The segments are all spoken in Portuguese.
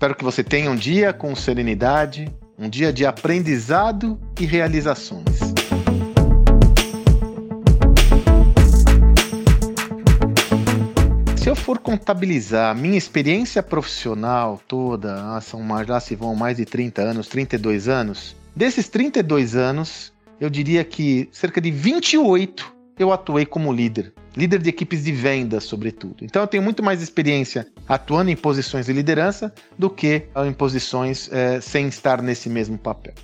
Espero que você tenha um dia com serenidade, um dia de aprendizado e realizações. Se eu for contabilizar minha experiência profissional toda, ah, são mais, lá se vão mais de 30 anos, 32 anos, desses 32 anos, eu diria que cerca de 28 eu atuei como líder, líder de equipes de vendas, sobretudo. Então eu tenho muito mais experiência atuando em posições de liderança do que em posições é, sem estar nesse mesmo papel.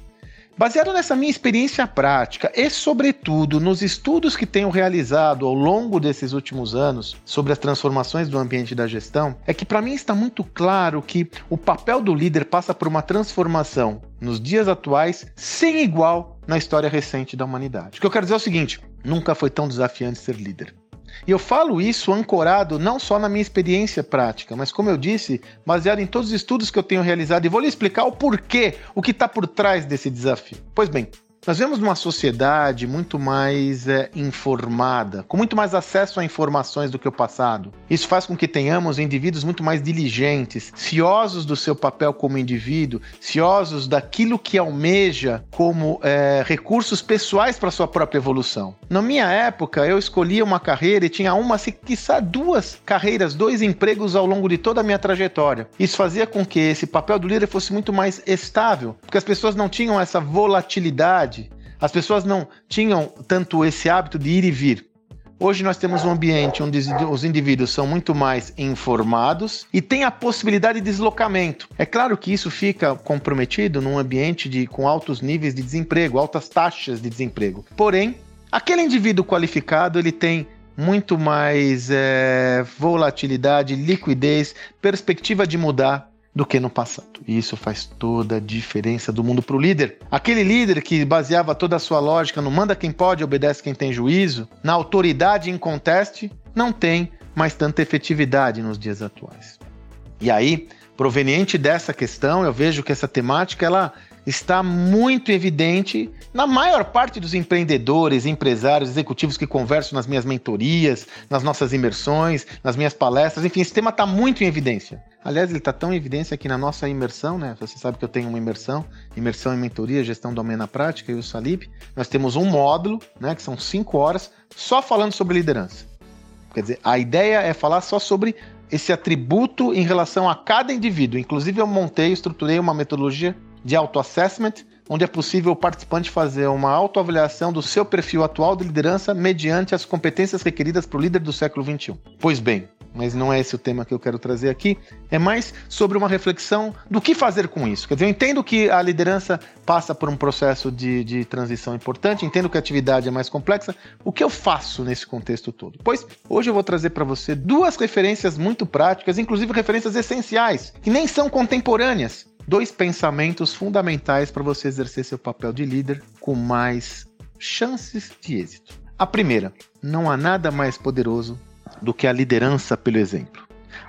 Baseado nessa minha experiência prática e, sobretudo, nos estudos que tenho realizado ao longo desses últimos anos sobre as transformações do ambiente da gestão, é que para mim está muito claro que o papel do líder passa por uma transformação nos dias atuais sem igual na história recente da humanidade. O que eu quero dizer é o seguinte: nunca foi tão desafiante ser líder. E eu falo isso ancorado não só na minha experiência prática, mas como eu disse, baseado em todos os estudos que eu tenho realizado e vou lhe explicar o porquê, o que está por trás desse desafio. Pois bem, nós vemos uma sociedade muito mais é, informada, com muito mais acesso a informações do que o passado. Isso faz com que tenhamos indivíduos muito mais diligentes, ciosos do seu papel como indivíduo, ciosos daquilo que almeja como é, recursos pessoais para sua própria evolução. Na minha época, eu escolhia uma carreira e tinha uma, se quiçá duas carreiras, dois empregos ao longo de toda a minha trajetória. Isso fazia com que esse papel do líder fosse muito mais estável, porque as pessoas não tinham essa volatilidade as pessoas não tinham tanto esse hábito de ir e vir. Hoje nós temos um ambiente onde os indivíduos são muito mais informados e tem a possibilidade de deslocamento. É claro que isso fica comprometido num ambiente de, com altos níveis de desemprego, altas taxas de desemprego. Porém, aquele indivíduo qualificado ele tem muito mais é, volatilidade, liquidez, perspectiva de mudar do que no passado. E isso faz toda a diferença do mundo para o líder. Aquele líder que baseava toda a sua lógica no manda quem pode, obedece quem tem juízo, na autoridade em conteste, não tem mais tanta efetividade nos dias atuais. E aí, proveniente dessa questão, eu vejo que essa temática ela está muito evidente na maior parte dos empreendedores, empresários, executivos que converso nas minhas mentorias, nas nossas imersões, nas minhas palestras, enfim, esse tema está muito em evidência. Aliás, ele está tão em evidência que na nossa imersão, né? Você sabe que eu tenho uma imersão, imersão em mentoria, gestão do homem na prática, e o Salib. Nós temos um módulo, né? Que são cinco horas, só falando sobre liderança. Quer dizer, a ideia é falar só sobre esse atributo em relação a cada indivíduo. Inclusive, eu montei, estruturei uma metodologia de auto-assessment, onde é possível o participante fazer uma autoavaliação do seu perfil atual de liderança mediante as competências requeridas para o líder do século XXI. Pois bem, mas não é esse o tema que eu quero trazer aqui. É mais sobre uma reflexão do que fazer com isso. Quer dizer, eu entendo que a liderança passa por um processo de, de transição importante, entendo que a atividade é mais complexa. O que eu faço nesse contexto todo? Pois hoje eu vou trazer para você duas referências muito práticas, inclusive referências essenciais, que nem são contemporâneas. Dois pensamentos fundamentais para você exercer seu papel de líder com mais chances de êxito. A primeira, não há nada mais poderoso do que a liderança pelo exemplo.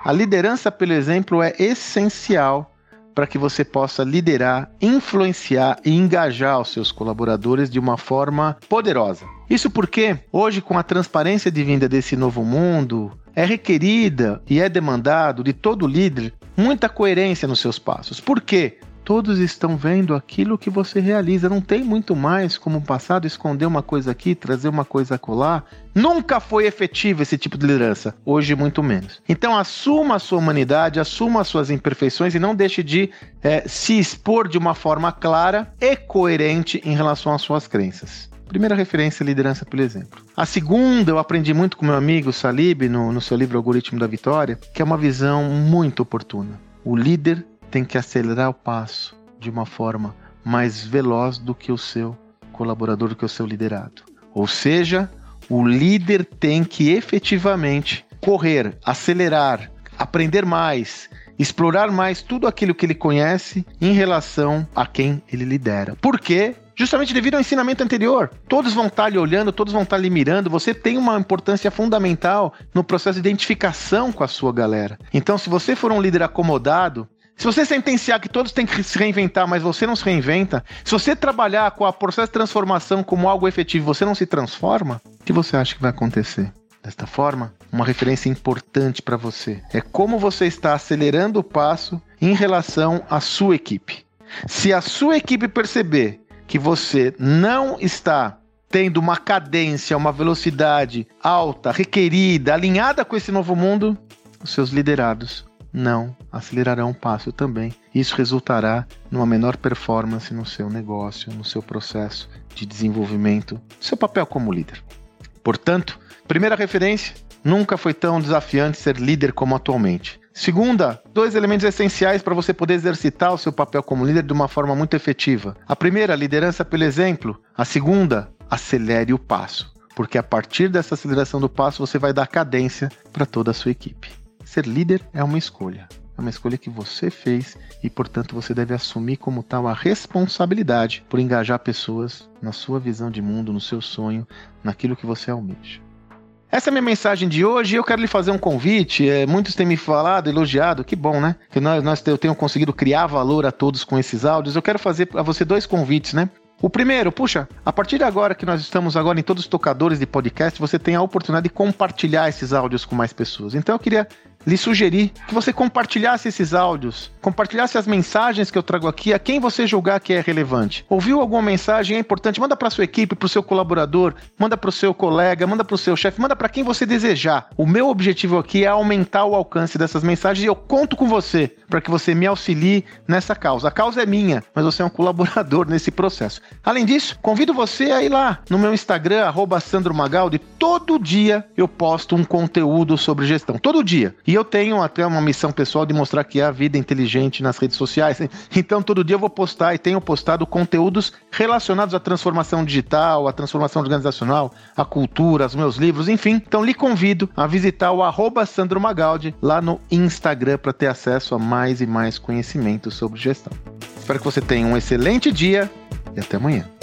A liderança pelo exemplo é essencial para que você possa liderar, influenciar e engajar os seus colaboradores de uma forma poderosa. Isso porque hoje com a transparência de vinda desse novo mundo, é requerida e é demandado de todo líder muita coerência nos seus passos. Por quê? Todos estão vendo aquilo que você realiza. Não tem muito mais como o passado esconder uma coisa aqui, trazer uma coisa acolá. Nunca foi efetivo esse tipo de liderança. Hoje, muito menos. Então, assuma a sua humanidade, assuma as suas imperfeições e não deixe de é, se expor de uma forma clara e coerente em relação às suas crenças. Primeira referência, liderança pelo exemplo. A segunda, eu aprendi muito com meu amigo Salib no, no seu livro Algoritmo da Vitória, que é uma visão muito oportuna. O líder tem que acelerar o passo de uma forma mais veloz do que o seu colaborador, do que o seu liderado. Ou seja, o líder tem que efetivamente correr, acelerar, aprender mais, explorar mais tudo aquilo que ele conhece em relação a quem ele lidera. Por quê? Justamente devido ao ensinamento anterior. Todos vão estar lhe olhando, todos vão estar lhe mirando. Você tem uma importância fundamental no processo de identificação com a sua galera. Então, se você for um líder acomodado, se você sentenciar que todos têm que se reinventar, mas você não se reinventa, se você trabalhar com o processo de transformação como algo efetivo, você não se transforma, o que você acha que vai acontecer? Desta forma, uma referência importante para você é como você está acelerando o passo em relação à sua equipe. Se a sua equipe perceber que você não está tendo uma cadência, uma velocidade alta, requerida, alinhada com esse novo mundo, os seus liderados não acelerarão o passo também. Isso resultará numa menor performance no seu negócio, no seu processo de desenvolvimento, no seu papel como líder. Portanto, primeira referência, nunca foi tão desafiante ser líder como atualmente. Segunda, dois elementos essenciais para você poder exercitar o seu papel como líder de uma forma muito efetiva. A primeira, liderança pelo exemplo. A segunda, acelere o passo, porque a partir dessa aceleração do passo você vai dar cadência para toda a sua equipe. Ser líder é uma escolha. É uma escolha que você fez e, portanto, você deve assumir como tal a responsabilidade por engajar pessoas na sua visão de mundo, no seu sonho, naquilo que você almeja. Essa é a minha mensagem de hoje. Eu quero lhe fazer um convite. É, muitos têm me falado, elogiado, que bom, né? Que nós, nós eu tenho conseguido criar valor a todos com esses áudios. Eu quero fazer a você dois convites, né? O primeiro, puxa, a partir de agora que nós estamos agora em todos os tocadores de podcast, você tem a oportunidade de compartilhar esses áudios com mais pessoas. Então eu queria lhe sugerir que você compartilhasse esses áudios, compartilhasse as mensagens que eu trago aqui a quem você julgar que é relevante. Ouviu alguma mensagem é importante, manda para sua equipe, para o seu colaborador, manda para o seu colega, manda para o seu chefe, manda para quem você desejar. O meu objetivo aqui é aumentar o alcance dessas mensagens e eu conto com você para que você me auxilie nessa causa. A causa é minha, mas você é um colaborador nesse processo. Além disso, convido você a ir lá no meu Instagram, arroba Sandro Magaldi. Todo dia eu posto um conteúdo sobre gestão. Todo dia. E eu tenho até uma missão pessoal de mostrar que há vida inteligente nas redes sociais. Então, todo dia eu vou postar e tenho postado conteúdos relacionados à transformação digital, à transformação organizacional, à cultura, aos meus livros, enfim. Então, lhe convido a visitar o arroba Sandro Magaldi lá no Instagram para ter acesso a mais e mais conhecimento sobre gestão. Espero que você tenha um excelente dia e até amanhã.